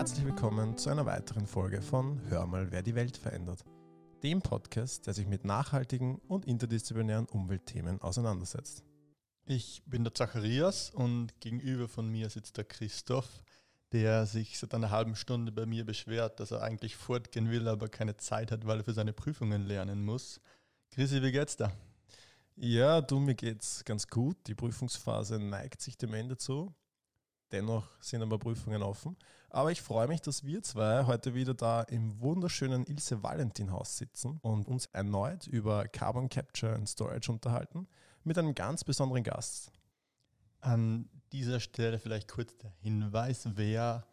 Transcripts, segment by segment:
herzlich willkommen zu einer weiteren Folge von Hör mal, wer die Welt verändert. Dem Podcast, der sich mit nachhaltigen und interdisziplinären Umweltthemen auseinandersetzt. Ich bin der Zacharias und gegenüber von mir sitzt der Christoph, der sich seit einer halben Stunde bei mir beschwert, dass er eigentlich fortgehen will, aber keine Zeit hat, weil er für seine Prüfungen lernen muss. Chrissy, wie geht's da? Ja, du, mir geht's ganz gut. Die Prüfungsphase neigt sich dem Ende zu. Dennoch sind aber Prüfungen offen. Aber ich freue mich, dass wir zwei heute wieder da im wunderschönen Ilse Valentin Haus sitzen und uns erneut über Carbon Capture and Storage unterhalten mit einem ganz besonderen Gast. An dieser Stelle vielleicht kurz der Hinweis, wer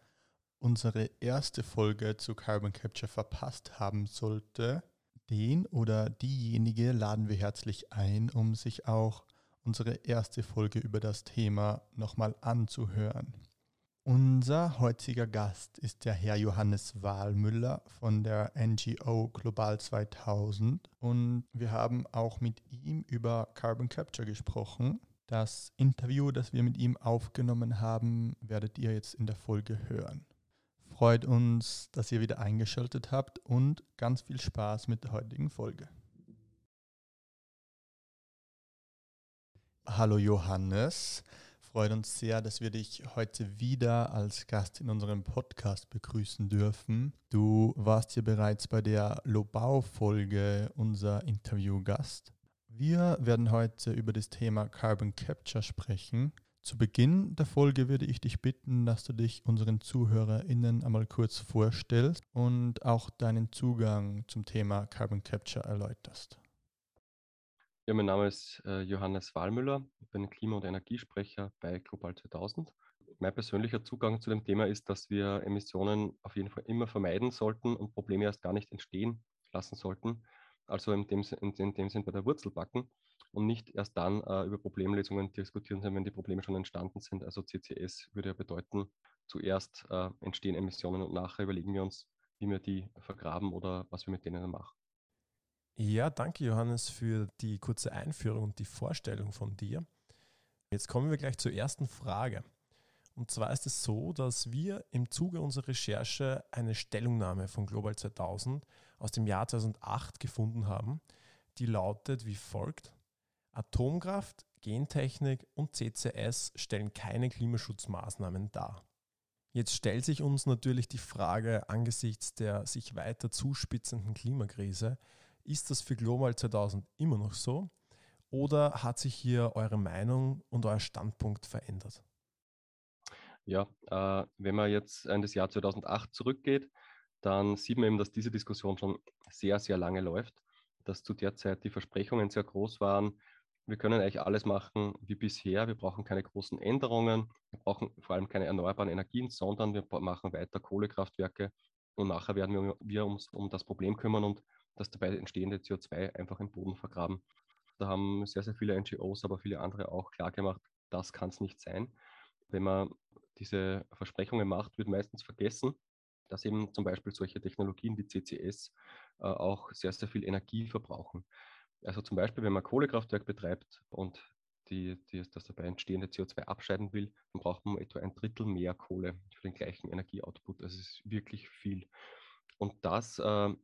unsere erste Folge zu Carbon Capture verpasst haben sollte, den oder diejenige laden wir herzlich ein, um sich auch unsere erste Folge über das Thema nochmal anzuhören. Unser heutiger Gast ist der Herr Johannes Wahlmüller von der NGO Global 2000 und wir haben auch mit ihm über Carbon Capture gesprochen. Das Interview, das wir mit ihm aufgenommen haben, werdet ihr jetzt in der Folge hören. Freut uns, dass ihr wieder eingeschaltet habt und ganz viel Spaß mit der heutigen Folge. Hallo Johannes, freut uns sehr, dass wir dich heute wieder als Gast in unserem Podcast begrüßen dürfen. Du warst hier bereits bei der Lobau-Folge unser Interviewgast. Wir werden heute über das Thema Carbon Capture sprechen. Zu Beginn der Folge würde ich dich bitten, dass du dich unseren ZuhörerInnen einmal kurz vorstellst und auch deinen Zugang zum Thema Carbon Capture erläuterst. Ja, mein Name ist äh, Johannes Wahlmüller. Ich bin Klima- und Energiesprecher bei Global 2000. Mein persönlicher Zugang zu dem Thema ist, dass wir Emissionen auf jeden Fall immer vermeiden sollten und Probleme erst gar nicht entstehen lassen sollten. Also in dem, in, in dem Sinn bei der Wurzel backen und nicht erst dann äh, über Problemlösungen diskutieren, wenn die Probleme schon entstanden sind. Also CCS würde ja bedeuten, zuerst äh, entstehen Emissionen und nachher überlegen wir uns, wie wir die vergraben oder was wir mit denen machen. Ja, danke Johannes für die kurze Einführung und die Vorstellung von dir. Jetzt kommen wir gleich zur ersten Frage. Und zwar ist es so, dass wir im Zuge unserer Recherche eine Stellungnahme von Global 2000 aus dem Jahr 2008 gefunden haben, die lautet wie folgt. Atomkraft, Gentechnik und CCS stellen keine Klimaschutzmaßnahmen dar. Jetzt stellt sich uns natürlich die Frage angesichts der sich weiter zuspitzenden Klimakrise, ist das für Global 2000 immer noch so? Oder hat sich hier eure Meinung und euer Standpunkt verändert? Ja, äh, wenn man jetzt in das Jahr 2008 zurückgeht, dann sieht man eben, dass diese Diskussion schon sehr, sehr lange läuft, dass zu der Zeit die Versprechungen sehr groß waren. Wir können eigentlich alles machen wie bisher. Wir brauchen keine großen Änderungen. Wir brauchen vor allem keine erneuerbaren Energien, sondern wir machen weiter Kohlekraftwerke und nachher werden wir, wir uns um das Problem kümmern und das dabei entstehende CO2 einfach im Boden vergraben. Da haben sehr, sehr viele NGOs, aber viele andere auch klar gemacht, das kann es nicht sein. Wenn man diese Versprechungen macht, wird meistens vergessen, dass eben zum Beispiel solche Technologien wie CCS äh, auch sehr, sehr viel Energie verbrauchen. Also zum Beispiel, wenn man Kohlekraftwerk betreibt und die, die, das dabei entstehende CO2 abscheiden will, dann braucht man etwa ein Drittel mehr Kohle für den gleichen Energieoutput. Das ist wirklich viel. Und das äh,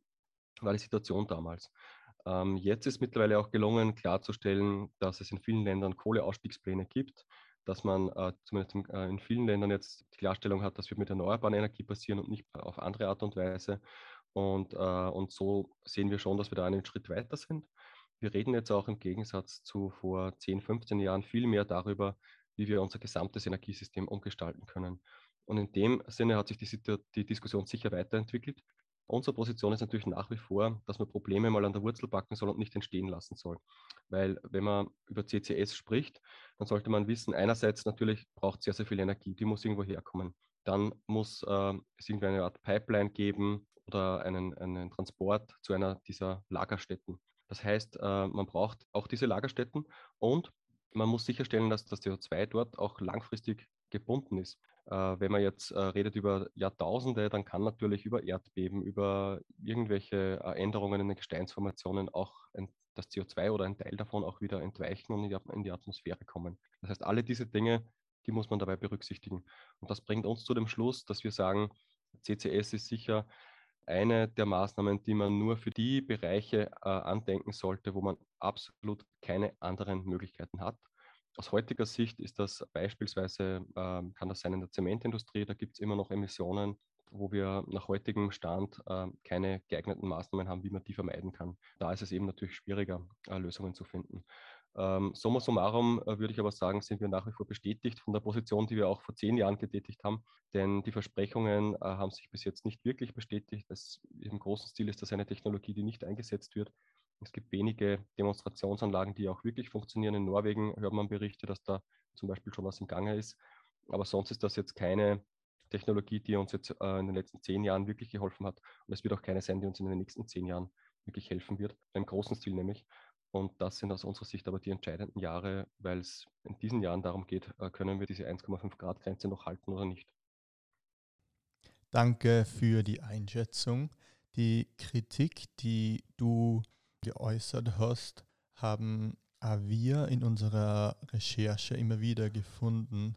war die Situation damals. Ähm, jetzt ist mittlerweile auch gelungen, klarzustellen, dass es in vielen Ländern Kohleausstiegspläne gibt, dass man äh, zumindest in, äh, in, vielen Ländern jetzt die Klarstellung hat, dass wir mit erneuerbaren Energie passieren und nicht auf andere Art und Weise. Und, äh, und so sehen wir schon, dass wir da einen Schritt weiter sind. Wir reden jetzt auch im Gegensatz zu vor 10, 15 Jahren viel mehr darüber, wie wir unser gesamtes Energiesystem umgestalten können. Und in dem Sinne hat sich die, die Diskussion sicher weiterentwickelt. Unsere Position ist natürlich nach wie vor, dass man Probleme mal an der Wurzel backen soll und nicht entstehen lassen soll. Weil wenn man über CCS spricht, dann sollte man wissen, einerseits natürlich braucht es sehr, sehr viel Energie, die muss irgendwo herkommen. Dann muss äh, es irgendwie eine Art Pipeline geben oder einen, einen Transport zu einer dieser Lagerstätten. Das heißt, äh, man braucht auch diese Lagerstätten und man muss sicherstellen, dass das CO2 dort auch langfristig gebunden ist. Äh, wenn man jetzt äh, redet über Jahrtausende, dann kann natürlich über Erdbeben, über irgendwelche äh, Änderungen in den Gesteinsformationen auch ein, das CO2 oder ein Teil davon auch wieder entweichen und in die, in die Atmosphäre kommen. Das heißt, alle diese Dinge, die muss man dabei berücksichtigen. Und das bringt uns zu dem Schluss, dass wir sagen, CCS ist sicher eine der Maßnahmen, die man nur für die Bereiche äh, andenken sollte, wo man absolut keine anderen Möglichkeiten hat. Aus heutiger Sicht ist das beispielsweise, äh, kann das sein in der Zementindustrie, da gibt es immer noch Emissionen, wo wir nach heutigem Stand äh, keine geeigneten Maßnahmen haben, wie man die vermeiden kann. Da ist es eben natürlich schwieriger, äh, Lösungen zu finden. Ähm, summa summarum äh, würde ich aber sagen, sind wir nach wie vor bestätigt von der Position, die wir auch vor zehn Jahren getätigt haben. Denn die Versprechungen äh, haben sich bis jetzt nicht wirklich bestätigt. Das, Im großen Stil ist das eine Technologie, die nicht eingesetzt wird. Es gibt wenige Demonstrationsanlagen, die auch wirklich funktionieren. In Norwegen hört man Berichte, dass da zum Beispiel schon was im Gange ist. Aber sonst ist das jetzt keine Technologie, die uns jetzt äh, in den letzten zehn Jahren wirklich geholfen hat. Und es wird auch keine sein, die uns in den nächsten zehn Jahren wirklich helfen wird, im großen Stil nämlich. Und das sind aus unserer Sicht aber die entscheidenden Jahre, weil es in diesen Jahren darum geht, äh, können wir diese 1,5 Grad Grenze noch halten oder nicht. Danke für die Einschätzung. Die Kritik, die du geäußert hast, haben wir in unserer Recherche immer wieder gefunden.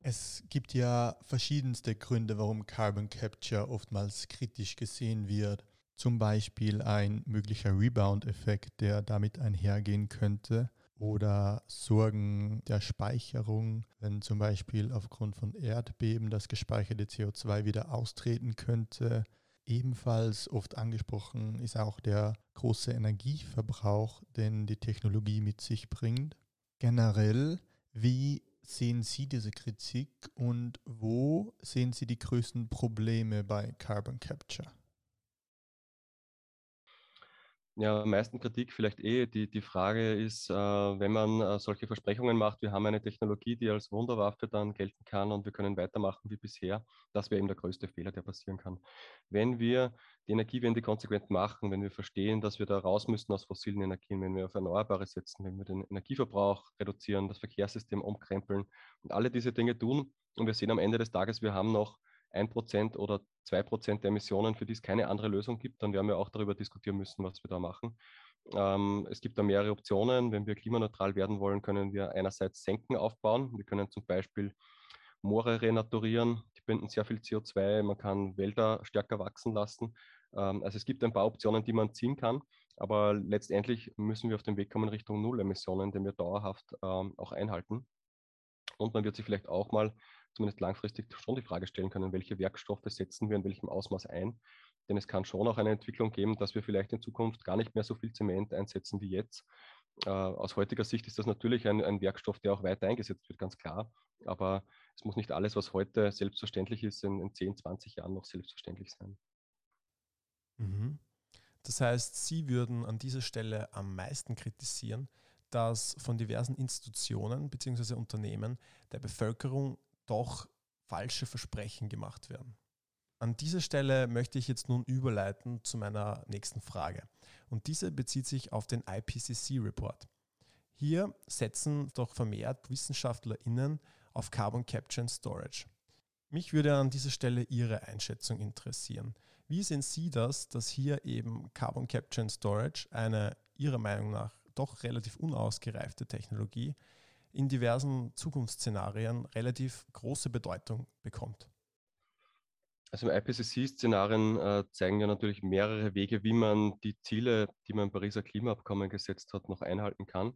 Es gibt ja verschiedenste Gründe, warum Carbon Capture oftmals kritisch gesehen wird zum Beispiel ein möglicher Rebound-Effekt, der damit einhergehen könnte, oder Sorgen der Speicherung, wenn zum Beispiel aufgrund von Erdbeben das gespeicherte CO2 wieder austreten könnte. Ebenfalls oft angesprochen ist auch der große Energieverbrauch, den die Technologie mit sich bringt. Generell, wie sehen Sie diese Kritik und wo sehen Sie die größten Probleme bei Carbon Capture? Ja, am meisten Kritik vielleicht eh. Die, die Frage ist, äh, wenn man äh, solche Versprechungen macht, wir haben eine Technologie, die als Wunderwaffe dann gelten kann und wir können weitermachen wie bisher, das wäre eben der größte Fehler, der passieren kann. Wenn wir die Energiewende konsequent machen, wenn wir verstehen, dass wir da raus müssen aus fossilen Energien, wenn wir auf Erneuerbare setzen, wenn wir den Energieverbrauch reduzieren, das Verkehrssystem umkrempeln und alle diese Dinge tun und wir sehen am Ende des Tages, wir haben noch ein Prozent oder zwei Prozent der Emissionen, für die es keine andere Lösung gibt, dann werden wir auch darüber diskutieren müssen, was wir da machen. Ähm, es gibt da mehrere Optionen. Wenn wir klimaneutral werden wollen, können wir einerseits Senken aufbauen. Wir können zum Beispiel Moore renaturieren, die binden sehr viel CO2. Man kann Wälder stärker wachsen lassen. Ähm, also es gibt ein paar Optionen, die man ziehen kann. Aber letztendlich müssen wir auf den Weg kommen Richtung Null-Emissionen, den wir dauerhaft ähm, auch einhalten. Und man wird sich vielleicht auch mal zumindest langfristig schon die Frage stellen können, welche Werkstoffe setzen wir in welchem Ausmaß ein. Denn es kann schon auch eine Entwicklung geben, dass wir vielleicht in Zukunft gar nicht mehr so viel Zement einsetzen wie jetzt. Äh, aus heutiger Sicht ist das natürlich ein, ein, Werkstoff, der auch weiter eingesetzt wird, ganz klar. Aber es muss nicht alles, was heute selbstverständlich ist, in, in 10, 20 Jahren noch selbstverständlich sein. Mhm. Das heißt, Sie würden an dieser Stelle am meisten kritisieren, dass von diversen Institutionen bzw. Unternehmen der Bevölkerung doch falsche Versprechen gemacht werden. An dieser Stelle möchte ich jetzt nun überleiten zu meiner nächsten Frage. Und diese bezieht sich auf den IPCC-Report. Hier setzen doch vermehrt WissenschaftlerInnen auf Carbon Capture and Storage. Mich würde an dieser Stelle Ihre Einschätzung interessieren. Wie sehen Sie das, dass hier eben Carbon Capture and Storage eine Ihrer Meinung nach doch relativ unausgereifte Technologie in diversen Zukunftsszenarien relativ große Bedeutung bekommt. Also IPCC-Szenarien äh, zeigen ja natürlich mehrere Wege, wie man die Ziele, die man im Pariser Klimaabkommen gesetzt hat, noch einhalten kann.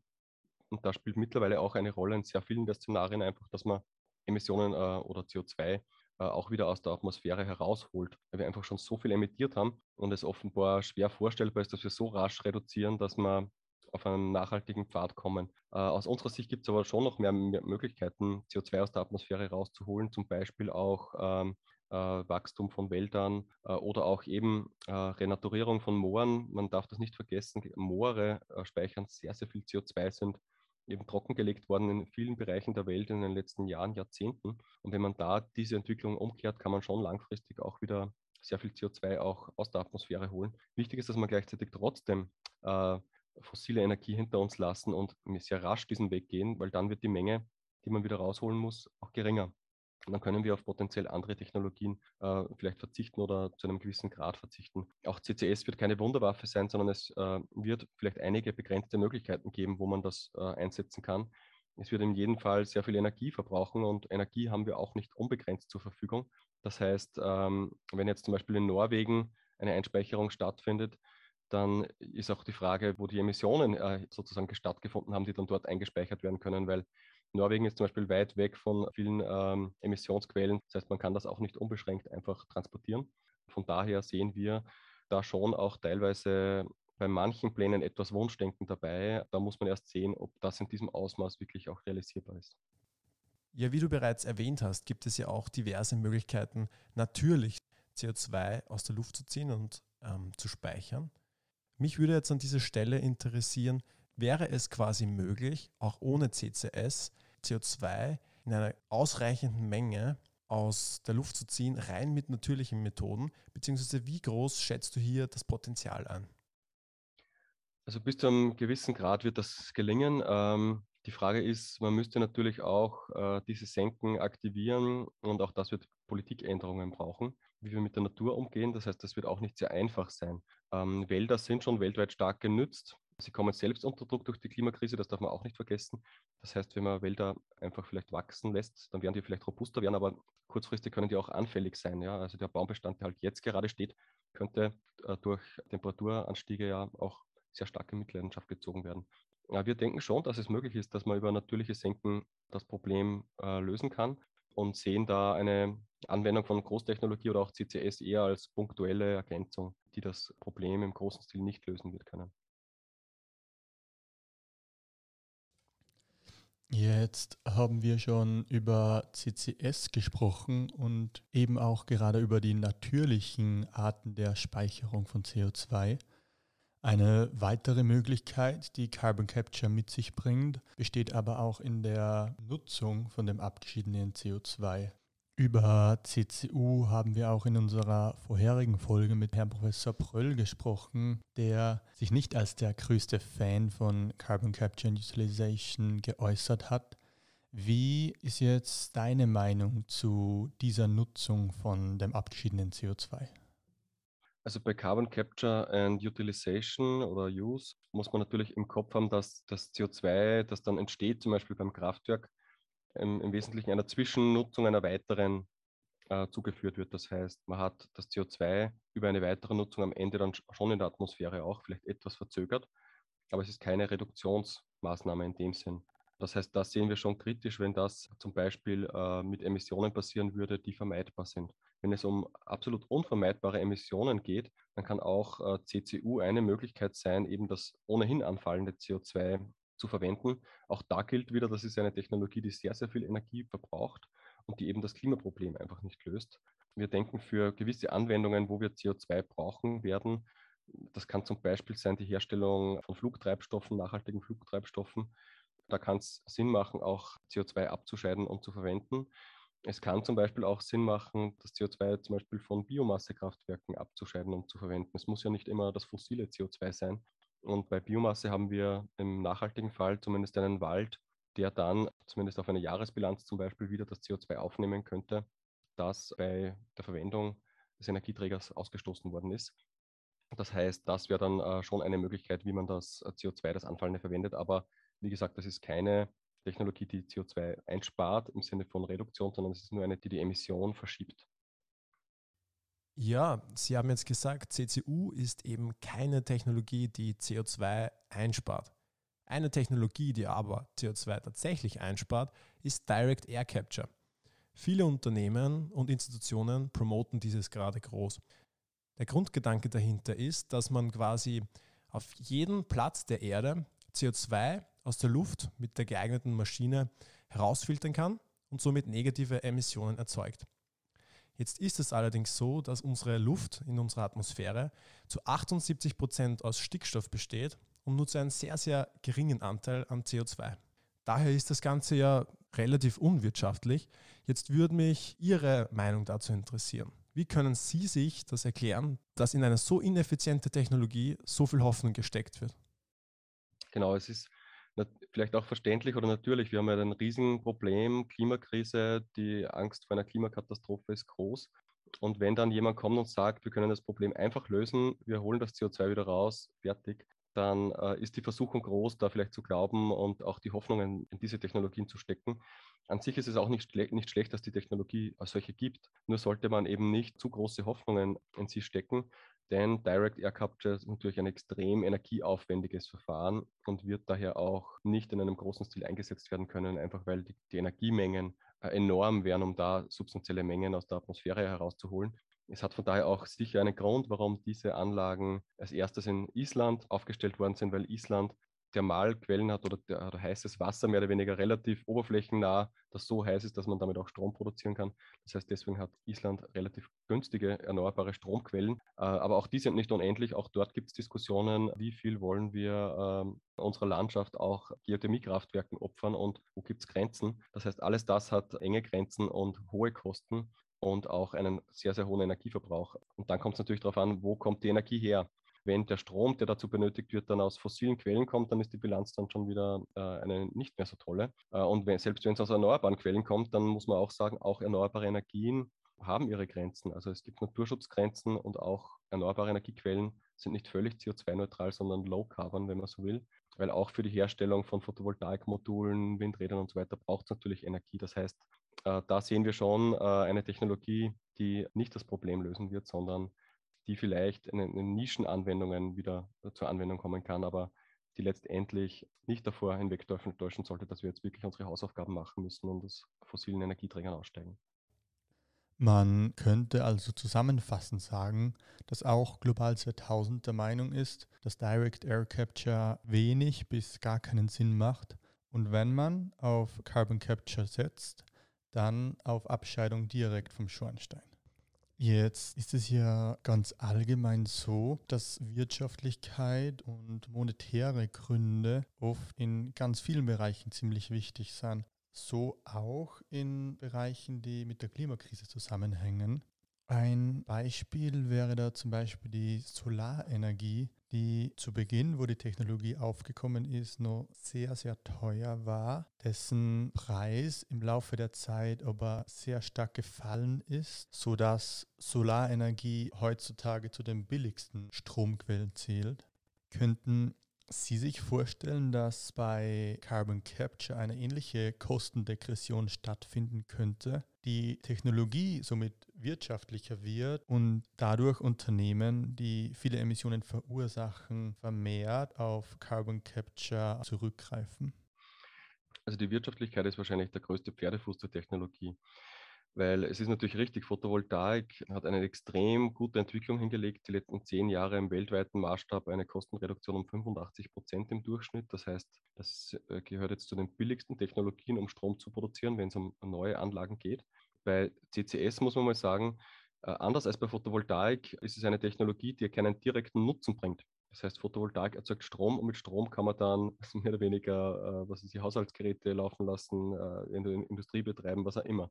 Und da spielt mittlerweile auch eine Rolle in sehr vielen der Szenarien einfach, dass man Emissionen äh, oder CO2 äh, auch wieder aus der Atmosphäre herausholt, weil wir einfach schon so viel emittiert haben und es offenbar schwer vorstellbar ist, dass wir so rasch reduzieren, dass man auf einen nachhaltigen Pfad kommen. Äh, aus unserer Sicht gibt es aber schon noch mehr, mehr, Möglichkeiten, CO2 aus der Atmosphäre rauszuholen, zum Beispiel auch ähm, äh, Wachstum von Wäldern äh, oder auch eben äh, Renaturierung von Mooren. Man darf das nicht vergessen, Moore äh, speichern sehr, sehr viel CO2, sind eben trockengelegt worden in vielen Bereichen der Welt in den letzten Jahren, Jahrzehnten. Und wenn man da diese Entwicklung umkehrt, kann man schon langfristig auch wieder sehr viel CO2 auch aus der Atmosphäre holen. Wichtig ist, dass man gleichzeitig trotzdem äh, fossile Energie hinter uns lassen und sehr rasch diesen Weg gehen, weil dann wird die Menge, die man wieder rausholen muss, auch geringer. Und dann können wir auf potenziell andere Technologien äh, vielleicht verzichten oder zu einem gewissen Grad verzichten. Auch CCS wird keine Wunderwaffe sein, sondern es äh, wird vielleicht einige begrenzte Möglichkeiten geben, wo man das äh, einsetzen kann. Es wird in jedem Fall sehr viel Energie verbrauchen und Energie haben wir auch nicht unbegrenzt zur Verfügung. Das heißt, ähm, wenn jetzt zum Beispiel in Norwegen eine Einspeicherung stattfindet, dann ist auch die Frage, wo die Emissionen äh, sozusagen stattgefunden haben, die dann dort eingespeichert werden können, weil Norwegen ist zum Beispiel weit weg von vielen ähm, Emissionsquellen. Das heißt, man kann das auch nicht unbeschränkt einfach transportieren. Von daher sehen wir da schon auch teilweise bei manchen Plänen etwas Wunschdenken dabei. Da muss man erst sehen, ob das in diesem Ausmaß wirklich auch realisierbar ist. Ja, wie du bereits erwähnt hast, gibt es ja auch diverse Möglichkeiten, natürlich CO2 aus der Luft zu ziehen und ähm, zu speichern. Mich würde jetzt an dieser Stelle interessieren, wäre es quasi möglich, auch ohne CCS CO2 in einer ausreichenden Menge aus der Luft zu ziehen, rein mit natürlichen Methoden, beziehungsweise wie groß schätzt du hier das Potenzial an? Also bis zu einem gewissen Grad wird das gelingen. Ähm, die Frage ist, man müsste natürlich auch äh, diese Senken aktivieren und auch das wird Politikänderungen brauchen, wie wir mit der Natur umgehen. Das heißt, das wird auch nicht sehr einfach sein. Ähm, Wälder sind schon weltweit stark genützt. Sie kommen selbst unter Druck durch die Klimakrise, das darf man auch nicht vergessen. Das heißt, wenn man Wälder einfach vielleicht wachsen lässt, dann werden die vielleicht robuster werden, aber kurzfristig können die auch anfällig sein. Ja? Also der Baumbestand, der halt jetzt gerade steht, könnte äh, durch Temperaturanstiege ja auch sehr stark in Mitleidenschaft gezogen werden. Ja, wir denken schon, dass es möglich ist, dass man über natürliche Senken das Problem äh, lösen kann und sehen da eine Anwendung von Großtechnologie oder auch CCS eher als punktuelle Ergänzung, die das Problem im großen Stil nicht lösen wird können. Jetzt haben wir schon über CCS gesprochen und eben auch gerade über die natürlichen Arten der Speicherung von CO2. Eine weitere Möglichkeit, die Carbon Capture mit sich bringt, besteht aber auch in der Nutzung von dem abgeschiedenen CO2. Über CCU haben wir auch in unserer vorherigen Folge mit Herrn Professor Pröll gesprochen, der sich nicht als der größte Fan von Carbon Capture and Utilization geäußert hat. Wie ist jetzt deine Meinung zu dieser Nutzung von dem abgeschiedenen CO2? Also bei Carbon Capture and Utilization oder Use muss man natürlich im Kopf haben, dass das CO2, das dann entsteht, zum Beispiel beim Kraftwerk, im, im Wesentlichen einer Zwischennutzung einer weiteren äh, zugeführt wird. Das heißt, man hat das CO2 über eine weitere Nutzung am Ende dann schon in der Atmosphäre auch, vielleicht etwas verzögert, aber es ist keine Reduktionsmaßnahme in dem Sinn. Das heißt, da sehen wir schon kritisch, wenn das zum Beispiel äh, mit Emissionen passieren würde, die vermeidbar sind. Wenn es um absolut unvermeidbare Emissionen geht, dann kann auch äh, CCU eine Möglichkeit sein, eben das ohnehin anfallende CO2 zu verwenden. Auch da gilt wieder, das ist eine Technologie, die sehr, sehr viel Energie verbraucht und die eben das Klimaproblem einfach nicht löst. Wir denken für gewisse Anwendungen, wo wir CO2 brauchen werden, das kann zum Beispiel sein die Herstellung von Flugtreibstoffen, nachhaltigen Flugtreibstoffen. Da kann es Sinn machen, auch CO2 abzuscheiden und zu verwenden. Es kann zum Beispiel auch Sinn machen, das CO2 zum Beispiel von Biomassekraftwerken abzuscheiden und zu verwenden. Es muss ja nicht immer das fossile CO2 sein. Und bei Biomasse haben wir im nachhaltigen Fall zumindest einen Wald, der dann zumindest auf eine Jahresbilanz zum Beispiel wieder das CO2 aufnehmen könnte, das bei der Verwendung des Energieträgers ausgestoßen worden ist. Das heißt, das wäre dann äh, schon eine Möglichkeit, wie man das CO2, das Anfallende verwendet. Aber wie gesagt, das ist keine Technologie, die CO2 einspart im Sinne von Reduktion, sondern es ist nur eine, die die Emission verschiebt. Ja, Sie haben jetzt gesagt, CCU ist eben keine Technologie, die CO2 einspart. Eine Technologie, die aber CO2 tatsächlich einspart, ist Direct Air Capture. Viele Unternehmen und Institutionen promoten dieses gerade groß. Der Grundgedanke dahinter ist, dass man quasi auf jeden Platz der Erde CO2 aus der Luft mit der geeigneten Maschine herausfiltern kann und somit negative Emissionen erzeugt. Jetzt ist es allerdings so, dass unsere Luft in unserer Atmosphäre zu 78 Prozent aus Stickstoff besteht und nur zu einem sehr, sehr geringen Anteil an CO2. Daher ist das Ganze ja relativ unwirtschaftlich. Jetzt würde mich Ihre Meinung dazu interessieren. Wie können Sie sich das erklären, dass in eine so ineffiziente Technologie so viel Hoffnung gesteckt wird? Genau, es ist vielleicht auch verständlich oder natürlich. Wir haben ja ein Riesenproblem, Klimakrise, die Angst vor einer Klimakatastrophe ist groß. Und wenn dann jemand kommt und sagt, wir können das Problem einfach lösen, wir holen das CO2 wieder raus, fertig, dann äh, ist die Versuchung groß, da vielleicht zu glauben und auch die Hoffnungen in diese Technologien zu stecken. An sich ist es auch nicht, schle nicht schlecht, dass die Technologie als solche gibt. Nur sollte man eben nicht zu große Hoffnungen in sie stecken, denn Direct Air Capture ist natürlich ein extrem energieaufwendiges Verfahren und wird daher auch nicht in einem großen Stil eingesetzt werden können, einfach weil die, die Energiemengen äh, enorm wären, um da substanzielle Mengen aus der Atmosphäre herauszuholen. Es hat von daher auch sicher einen Grund, warum diese Anlagen als erstes in Island aufgestellt worden sind, weil Island Thermalquellen hat oder, oder, heißes Wasser mehr oder weniger relativ oberflächennah, das so heiß ist, dass man damit auch Strom produzieren kann. Das heißt, deswegen hat Island relativ günstige erneuerbare Stromquellen. Äh, aber auch die sind nicht unendlich. Auch dort gibt es Diskussionen, wie viel wollen wir äh, unserer Landschaft auch Geothermiekraftwerken opfern und wo gibt es Grenzen. Das heißt, alles das hat enge Grenzen und hohe Kosten und auch einen sehr, sehr hohen Energieverbrauch. Und dann kommt es natürlich darauf an, wo kommt die Energie her? Wenn der Strom, der dazu benötigt wird, dann aus fossilen Quellen kommt, dann ist die Bilanz dann schon wieder äh, eine nicht mehr so tolle. Äh, und wenn, selbst wenn es aus erneuerbaren Quellen kommt, dann muss man auch sagen, auch erneuerbare Energien haben ihre Grenzen. Also es gibt Naturschutzgrenzen und auch erneuerbare Energiequellen sind nicht völlig CO2-neutral, sondern low carbon, wenn man so will. Weil auch für die Herstellung von Photovoltaikmodulen, Windrädern und so weiter braucht es natürlich Energie. Das heißt, äh, da sehen wir schon äh, eine Technologie, die nicht das Problem lösen wird, sondern die vielleicht in, in Nischenanwendungen wieder zur Anwendung kommen kann, aber die letztendlich nicht davor hinwegtäuschen sollte, dass wir jetzt wirklich unsere Hausaufgaben machen müssen und aus fossilen Energieträgern aussteigen. Man könnte also zusammenfassend sagen, dass auch Global 2000 der Meinung ist, dass Direct Air Capture wenig bis gar keinen Sinn macht und wenn man auf Carbon Capture setzt, dann auf Abscheidung direkt vom Schornstein. Jetzt ist es ja ganz allgemein so, dass Wirtschaftlichkeit und monetäre Gründe oft in ganz vielen Bereichen ziemlich wichtig sind. So auch in Bereichen, die mit der Klimakrise zusammenhängen. Ein Beispiel wäre da zum Beispiel die Solarenergie, die zu Beginn, wo die Technologie aufgekommen ist, noch sehr, sehr teuer war, dessen Preis im Laufe der Zeit aber sehr stark gefallen ist, sodass Solarenergie heutzutage zu den billigsten Stromquellen zählt. Könnten Sie sich vorstellen, dass bei Carbon Capture eine ähnliche Kostendegression stattfinden könnte, die Technologie somit wirtschaftlicher wird und dadurch Unternehmen, die viele Emissionen verursachen, vermehrt auf Carbon Capture zurückgreifen? Also die Wirtschaftlichkeit ist wahrscheinlich der größte Pferdefuß der Technologie. Weil es ist natürlich richtig, Photovoltaik hat eine extrem gute Entwicklung hingelegt, die letzten zehn Jahre im weltweiten Maßstab eine Kostenreduktion um 85 Prozent im Durchschnitt. Das heißt, das äh, gehört jetzt zu den billigsten Technologien, um Strom zu produzieren, wenn es um neue Anlagen geht. Bei CCS muss man mal sagen, äh, anders als bei Photovoltaik ist es eine Technologie, die keinen direkten Nutzen bringt. Das heißt, Photovoltaik erzeugt Strom und mit Strom kann man dann mehr oder weniger, äh, was ist die Haushaltsgeräte laufen lassen, in der Industrie betreiben, was auch immer.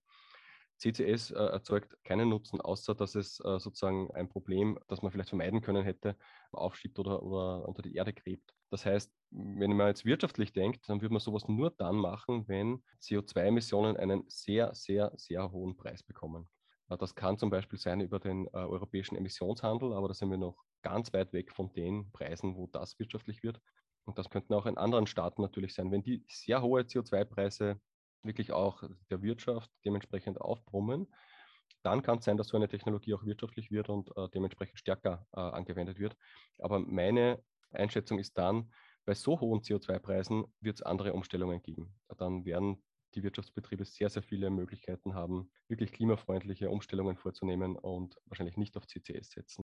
CCS äh, erzeugt keinen Nutzen, außer dass es äh, sozusagen ein Problem, das man vielleicht vermeiden können hätte, aufschiebt oder, oder unter die Erde gräbt. Das heißt, wenn man jetzt wirtschaftlich denkt, dann würde man sowas nur dann machen, wenn CO2-Emissionen einen sehr, sehr, sehr hohen Preis bekommen. Äh, das kann zum Beispiel sein über den äh, europäischen Emissionshandel, aber da sind wir noch ganz weit weg von den Preisen, wo das wirtschaftlich wird. Und das könnten auch in anderen Staaten natürlich sein. Wenn die sehr hohe CO2-Preise wirklich auch der Wirtschaft dementsprechend aufbrummen, dann kann es sein, dass so eine Technologie auch wirtschaftlich wird und äh, dementsprechend stärker äh, angewendet wird. Aber meine Einschätzung ist dann, bei so hohen CO2-Preisen wird es andere Umstellungen geben. Dann werden die Wirtschaftsbetriebe sehr, sehr viele Möglichkeiten haben, wirklich klimafreundliche Umstellungen vorzunehmen und wahrscheinlich nicht auf CCS setzen.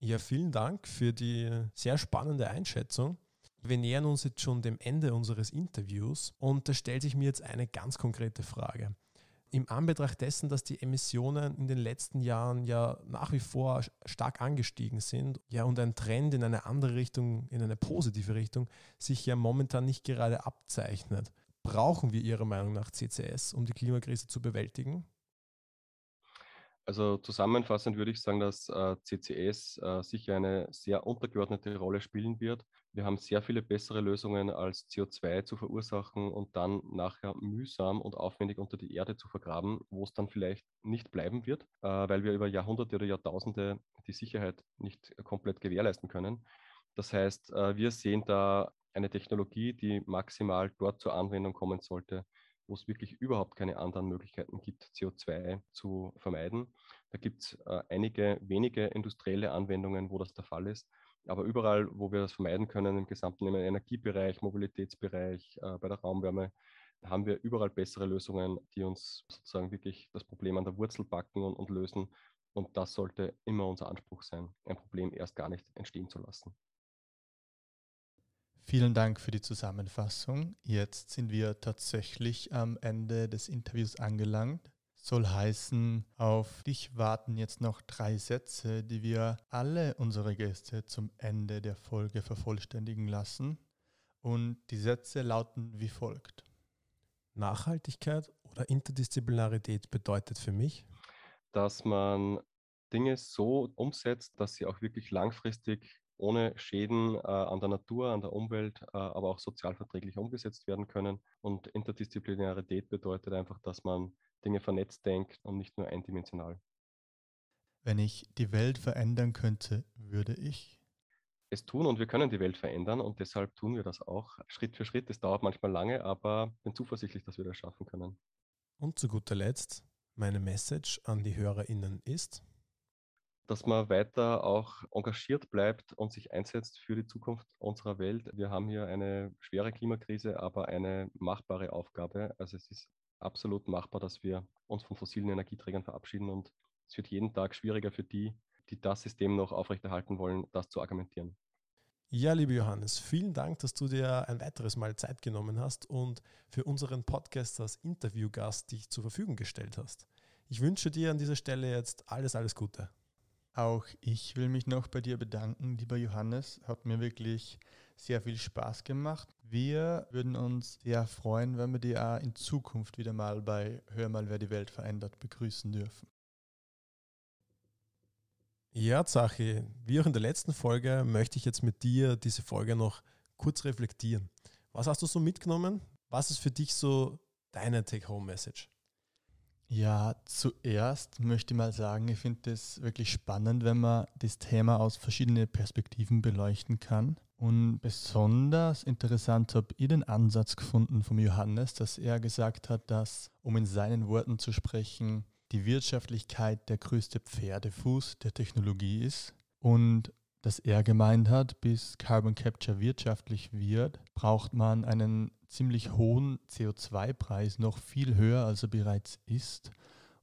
Ja, vielen Dank für die sehr spannende Einschätzung. Wir nähern uns jetzt schon dem Ende unseres Interviews und da stellt sich mir jetzt eine ganz konkrete Frage. Im Anbetracht dessen, dass die Emissionen in den letzten Jahren ja nach wie vor stark angestiegen sind, ja und ein Trend in eine andere Richtung, in eine positive Richtung, sich ja momentan nicht gerade abzeichnet, brauchen wir Ihrer Meinung nach CCS, um die Klimakrise zu bewältigen? Also zusammenfassend würde ich sagen, dass äh, CCS äh, sicher eine sehr untergeordnete Rolle spielen wird. Wir haben sehr viele bessere Lösungen als CO2 zu verursachen und dann nachher mühsam und aufwendig unter die Erde zu vergraben, wo es dann vielleicht nicht bleiben wird, äh, weil wir über Jahrhunderte oder Jahrtausende die Sicherheit nicht komplett gewährleisten können. Das heißt, wir sehen da eine Technologie, die maximal dort zur Anwendung kommen sollte, wo es wirklich überhaupt keine anderen Möglichkeiten gibt, CO2 zu vermeiden. Da gibt es äh, einige wenige industrielle Anwendungen, wo das der Fall ist. Aber überall, wo wir das vermeiden können, im gesamten Energiebereich, Mobilitätsbereich, äh, bei der Raumwärme, haben wir überall bessere Lösungen, die uns sozusagen wirklich das Problem an der Wurzel packen und, und lösen. Und das sollte immer unser Anspruch sein, ein Problem erst gar nicht entstehen zu lassen. Vielen Dank für die Zusammenfassung. Jetzt sind wir tatsächlich am Ende des Interviews angelangt. Soll heißen, auf dich warten jetzt noch drei Sätze, die wir alle unsere Gäste zum Ende der Folge vervollständigen lassen. Und die Sätze lauten wie folgt. Nachhaltigkeit oder Interdisziplinarität bedeutet für mich, dass man Dinge so umsetzt, dass sie auch wirklich langfristig ohne Schäden äh, an der Natur, an der Umwelt, äh, aber auch sozialverträglich umgesetzt werden können. Und Interdisziplinarität bedeutet einfach, dass man Dinge vernetzt denkt und nicht nur eindimensional. Wenn ich die Welt verändern könnte, würde ich es tun und wir können die Welt verändern und deshalb tun wir das auch Schritt für Schritt. Es dauert manchmal lange, aber bin zuversichtlich, dass wir das schaffen können. Und zu guter Letzt, meine Message an die HörerInnen ist, dass man weiter auch engagiert bleibt und sich einsetzt für die Zukunft unserer Welt. Wir haben hier eine schwere Klimakrise, aber eine machbare Aufgabe. Also es ist absolut machbar, dass wir uns von fossilen Energieträgern verabschieden und es wird jeden Tag schwieriger für die, die das System noch aufrechterhalten wollen, das zu argumentieren. Ja, lieber Johannes, vielen Dank, dass du dir ein weiteres Mal Zeit genommen hast und für unseren Podcast als Interviewgast dich zur Verfügung gestellt hast. Ich wünsche dir an dieser Stelle jetzt alles, alles Gute. Auch ich will mich noch bei dir bedanken, lieber Johannes. Hat mir wirklich sehr viel Spaß gemacht. Wir würden uns sehr freuen, wenn wir dich auch in Zukunft wieder mal bei Hör mal, wer die Welt verändert begrüßen dürfen. Ja, Zachi, wie auch in der letzten Folge möchte ich jetzt mit dir diese Folge noch kurz reflektieren. Was hast du so mitgenommen? Was ist für dich so deine Take-Home-Message? Ja, zuerst möchte ich mal sagen, ich finde es wirklich spannend, wenn man das Thema aus verschiedenen Perspektiven beleuchten kann. Und besonders interessant habe ich den Ansatz gefunden vom Johannes, dass er gesagt hat, dass, um in seinen Worten zu sprechen, die Wirtschaftlichkeit der größte Pferdefuß der Technologie ist und dass er gemeint hat, bis Carbon Capture wirtschaftlich wird, braucht man einen ziemlich hohen CO2-Preis, noch viel höher als er bereits ist.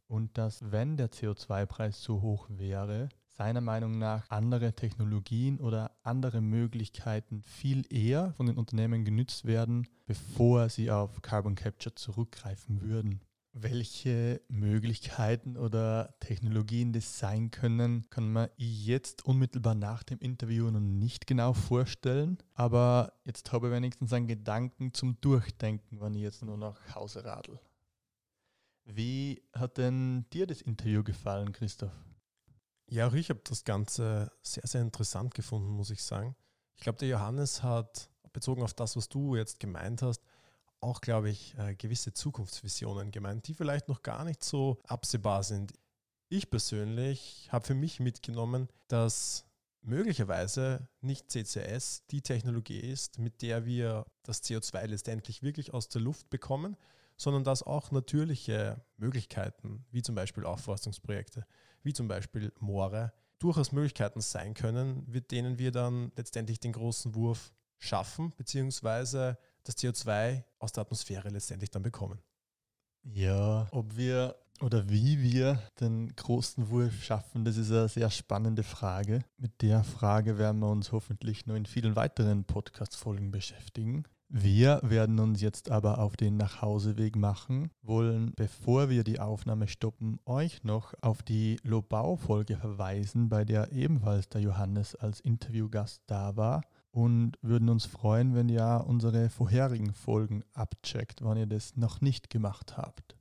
Und dass, wenn der CO2-Preis so hoch wäre, seiner Meinung nach andere Technologien oder andere Möglichkeiten viel eher von den Unternehmen genützt werden, bevor sie auf Carbon Capture zurückgreifen würden. Welche Möglichkeiten oder Technologien das sein können, kann man jetzt unmittelbar nach dem Interview noch nicht genau vorstellen. Aber jetzt habe ich wenigstens einen Gedanken zum Durchdenken, wenn ich jetzt nur nach Hause radel. Wie hat denn dir das Interview gefallen, Christoph? Ja, auch ich habe das Ganze sehr, sehr interessant gefunden, muss ich sagen. Ich glaube, der Johannes hat, bezogen auf das, was du jetzt gemeint hast, auch, glaube ich, äh, gewisse Zukunftsvisionen gemeint, die vielleicht noch gar nicht so absehbar sind. Ich persönlich habe für mich mitgenommen, dass möglicherweise nicht CCS die Technologie ist, mit der wir das CO2 letztendlich wirklich aus der Luft bekommen, sondern dass auch natürliche Möglichkeiten, wie zum Beispiel Aufforstungsprojekte, wie zum Beispiel Moore, durchaus Möglichkeiten sein können, mit denen wir dann letztendlich den großen Wurf schaffen, beziehungsweise das CO2 aus der Atmosphäre letztendlich dann bekommen. Ja, ob wir oder wie wir den großen Wurf schaffen, das ist eine sehr spannende Frage. Mit der Frage werden wir uns hoffentlich noch in vielen weiteren Podcast-Folgen beschäftigen. Wir werden uns jetzt aber auf den Nachhauseweg machen, wollen, bevor wir die Aufnahme stoppen, euch noch auf die Lobau-Folge verweisen, bei der ebenfalls der Johannes als Interviewgast da war und würden uns freuen, wenn ihr unsere vorherigen Folgen abcheckt, wenn ihr das noch nicht gemacht habt.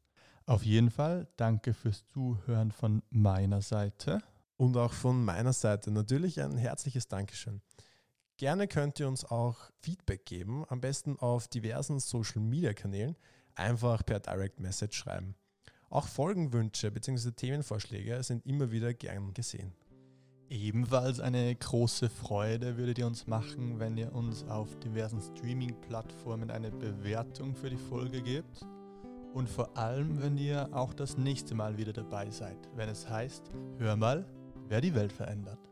Auf jeden Fall danke fürs Zuhören von meiner Seite. Und auch von meiner Seite natürlich ein herzliches Dankeschön. Gerne könnt ihr uns auch Feedback geben, am besten auf diversen Social Media Kanälen, einfach per Direct Message schreiben. Auch Folgenwünsche bzw. Themenvorschläge sind immer wieder gern gesehen. Ebenfalls eine große Freude würdet ihr uns machen, wenn ihr uns auf diversen Streaming-Plattformen eine Bewertung für die Folge gebt. Und vor allem, wenn ihr auch das nächste Mal wieder dabei seid, wenn es heißt, hör mal, wer die Welt verändert.